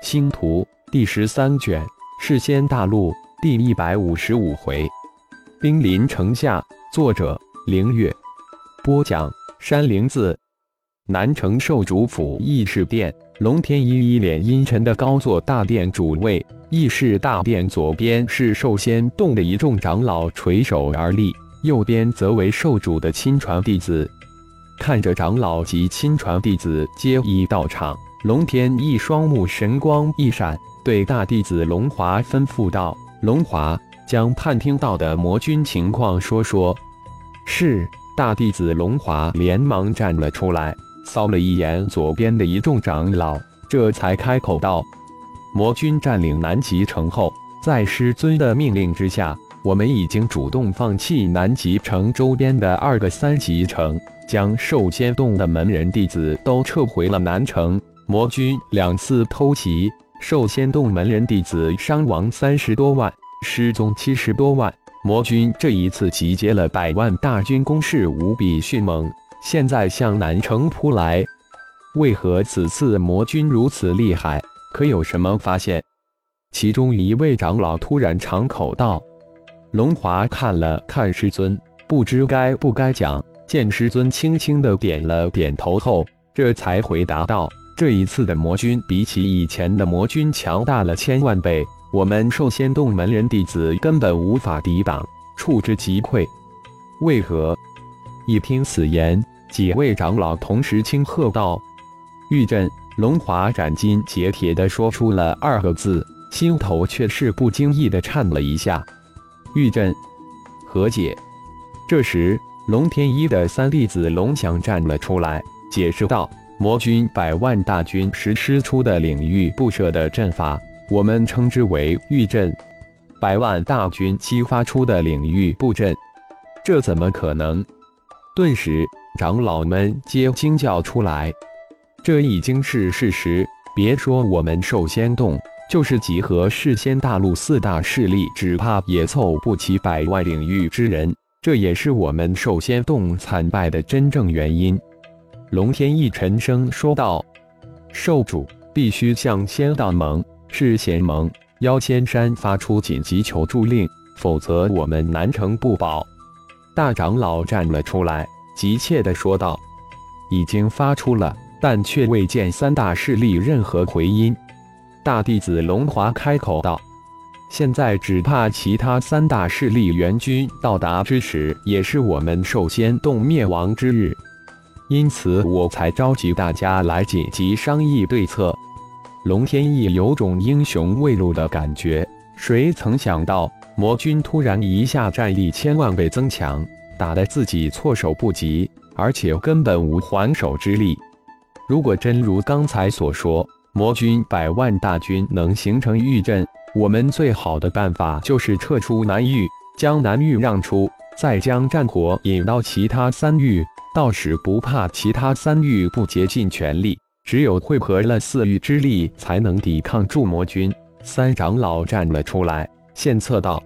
星图第十三卷，世仙大陆第一百五十五回，兵临城下。作者：凌月。播讲：山灵子。南城受主府议事殿，龙天一一脸阴沉的高坐大殿主位。议事大殿左边是寿仙洞的一众长老垂手而立，右边则为受主的亲传弟子。看着长老及亲传弟子皆已到场。龙天一双目神光一闪，对大弟子龙华吩咐道：“龙华，将探听到的魔君情况说说。”是。大弟子龙华连忙站了出来，扫了一眼左边的一众长老，这才开口道：“魔君占领南极城后，在师尊的命令之下，我们已经主动放弃南极城周边的二个三级城，将受仙洞的门人弟子都撤回了南城。”魔军两次偷袭兽仙洞门人弟子，伤亡三十多万，失踪七十多万。魔军这一次集结了百万大军，攻势无比迅猛，现在向南城扑来。为何此次魔军如此厉害？可有什么发现？其中一位长老突然长口道：“龙华看了看师尊，不知该不该讲。”见师尊轻轻的点了点头后，这才回答道。这一次的魔君比起以前的魔君强大了千万倍，我们兽仙洞门人弟子根本无法抵挡，触之即溃。为何？一听此言，几位长老同时轻喝道：“玉振！”龙华斩金截铁地说出了二个字，心头却是不经意地颤了一下。玉振，何解？这时，龙天一的三弟子龙翔站了出来，解释道。魔军百万大军实施出的领域布设的阵法，我们称之为御阵。百万大军激发出的领域布阵，这怎么可能？顿时，长老们皆惊叫出来。这已经是事实。别说我们兽仙洞，就是集合世仙大陆四大势力，只怕也凑不齐百万领域之人。这也是我们兽仙洞惨败的真正原因。龙天一沉声说道：“受主必须向仙道盟、赤贤盟、妖仙山发出紧急求助令，否则我们难成不保。”大长老站了出来，急切地说道：“已经发出了，但却未见三大势力任何回音。”大弟子龙华开口道：“现在只怕其他三大势力援军到达之时，也是我们寿仙洞灭亡之日。”因此，我才召集大家来紧急商议对策。龙天翼有种英雄未露的感觉，谁曾想到魔军突然一下战力千万倍增强，打得自己措手不及，而且根本无还手之力。如果真如刚才所说，魔军百万大军能形成御阵，我们最好的办法就是撤出南域，将南域让出，再将战火引到其他三域。到时不怕其他三域不竭尽全力，只有汇合了四域之力，才能抵抗住魔军。三长老站了出来，献策道：“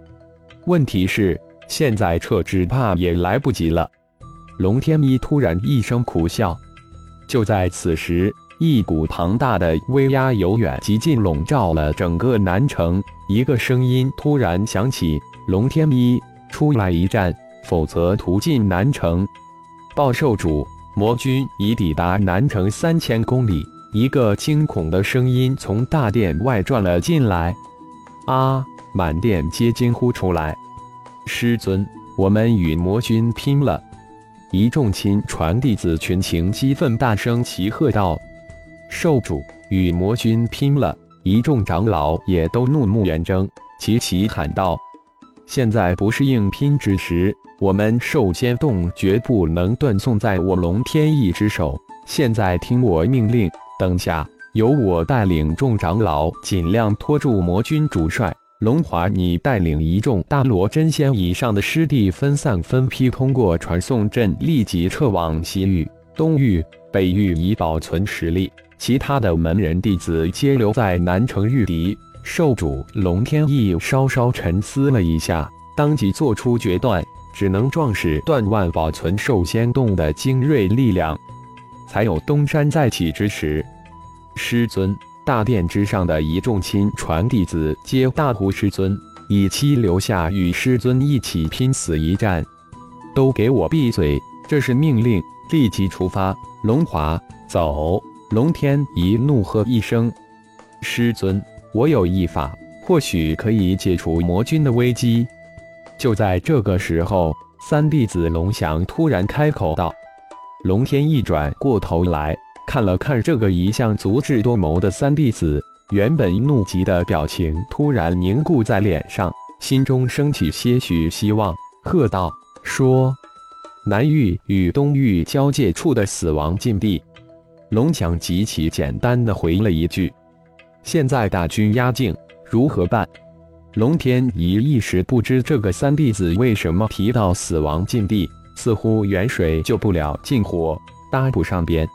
问题是现在撤，只怕也来不及了。”龙天一突然一声苦笑。就在此时，一股庞大的威压由远及近笼罩了整个南城。一个声音突然响起：“龙天一，出来一战，否则屠尽南城。”报兽主，魔军已抵达南城三千公里。一个惊恐的声音从大殿外传了进来。啊！满殿皆惊呼出来。师尊，我们与魔军拼了！一众亲传弟子群情激愤，大声齐喝道：“兽主，与魔军拼了！”一众长老也都怒目圆睁，齐齐喊道：“现在不是硬拼之时！”我们兽仙洞绝不能断送在我龙天翼之手。现在听我命令，等下由我带领众长老，尽量拖住魔军主帅龙华。你带领一众大罗真仙以上的师弟，分散分批通过传送阵，立即撤往西域、东域、北域，以保存实力。其他的门人弟子皆留在南城御敌。兽主龙天翼稍稍沉思了一下，当即做出决断。只能壮士断腕，保存兽仙洞的精锐力量，才有东山再起之时。师尊，大殿之上的一众亲传弟子皆大呼师尊，以期留下与师尊一起拼死一战。都给我闭嘴！这是命令，立即出发。龙华，走！龙天一怒喝一声：“师尊，我有一法，或许可以解除魔君的危机。”就在这个时候，三弟子龙翔突然开口道：“龙天一转过头来。”看了看这个一向足智多谋的三弟子，原本怒极的表情突然凝固在脸上，心中升起些许希望，喝道：“说，南域与东域交界处的死亡禁地。”龙翔极其简单的回了一句：“现在大军压境，如何办？”龙天一一时不知这个三弟子为什么提到死亡禁地，似乎远水救不了近火，搭不上边。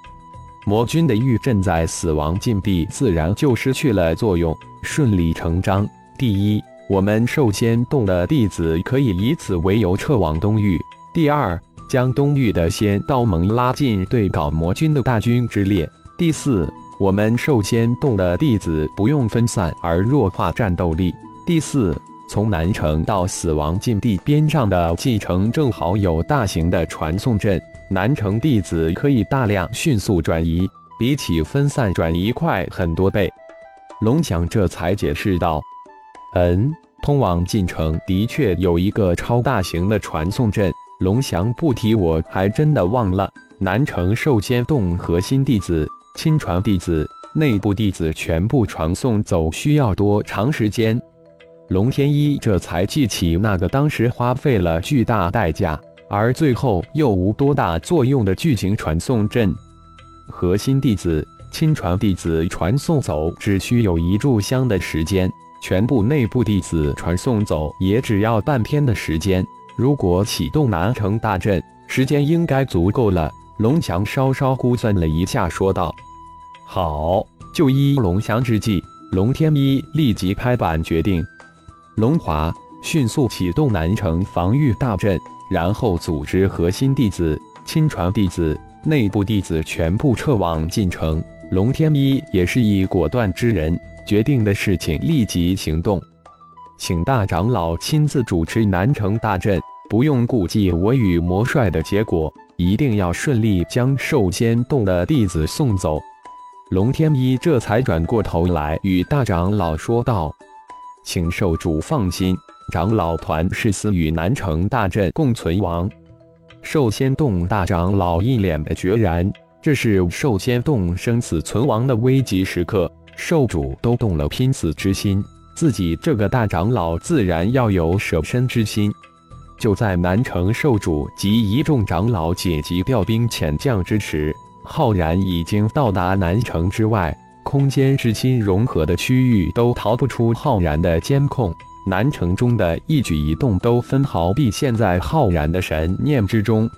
魔君的玉阵在死亡禁地，自然就失去了作用，顺理成章。第一，我们寿仙洞的弟子可以以此为由撤往东域；第二，将东域的仙道盟拉进对搞魔君的大军之列；第四，我们寿仙洞的弟子不用分散而弱化战斗力；第四，从南城到死亡禁地边上的继城正好有大型的传送阵。南城弟子可以大量迅速转移，比起分散转移快很多倍。龙翔这才解释道：“嗯，通往进城的确有一个超大型的传送阵。龙翔不提，我还真的忘了。南城寿仙洞核心弟子、亲传弟子、内部弟子全部传送走，需要多长时间？”龙天一这才记起那个当时花费了巨大代价。而最后又无多大作用的巨型传送阵，核心弟子、亲传弟子传送走只需有一炷香的时间，全部内部弟子传送走也只要半天的时间。如果启动南城大阵，时间应该足够了。龙强稍稍估算了一下，说道：“好，就依龙翔之计。”龙天一立即拍板决定：“龙华，迅速启动南城防御大阵。”然后组织核心弟子、亲传弟子、内部弟子全部撤往进城。龙天一也是一果断之人，决定的事情立即行动。请大长老亲自主持南城大阵，不用顾忌我与魔帅的结果，一定要顺利将寿仙洞的弟子送走。龙天一这才转过头来与大长老说道：“请受主放心。”长老团誓死与南城大阵共存亡。寿仙洞大长老一脸的决然，这是寿仙洞生死存亡的危急时刻，寿主都动了拼死之心，自己这个大长老自然要有舍身之心。就在南城寿主及一众长老紧急调兵遣将之时，浩然已经到达南城之外，空间之心融合的区域都逃不出浩然的监控。南城中的一举一动都分毫毕现在浩然的神念之中。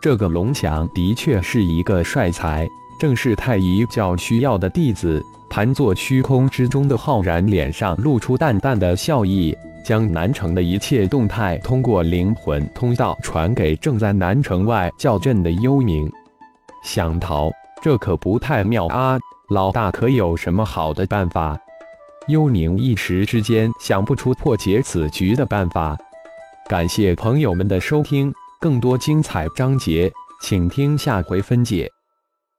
这个龙翔的确是一个帅才，正是太乙教需要的弟子。盘坐虚空之中的浩然脸上露出淡淡的笑意，将南城的一切动态通过灵魂通道传给正在南城外叫阵的幽冥。想逃，这可不太妙啊！老大可有什么好的办法？幽宁一时之间想不出破解此局的办法。感谢朋友们的收听，更多精彩章节，请听下回分解。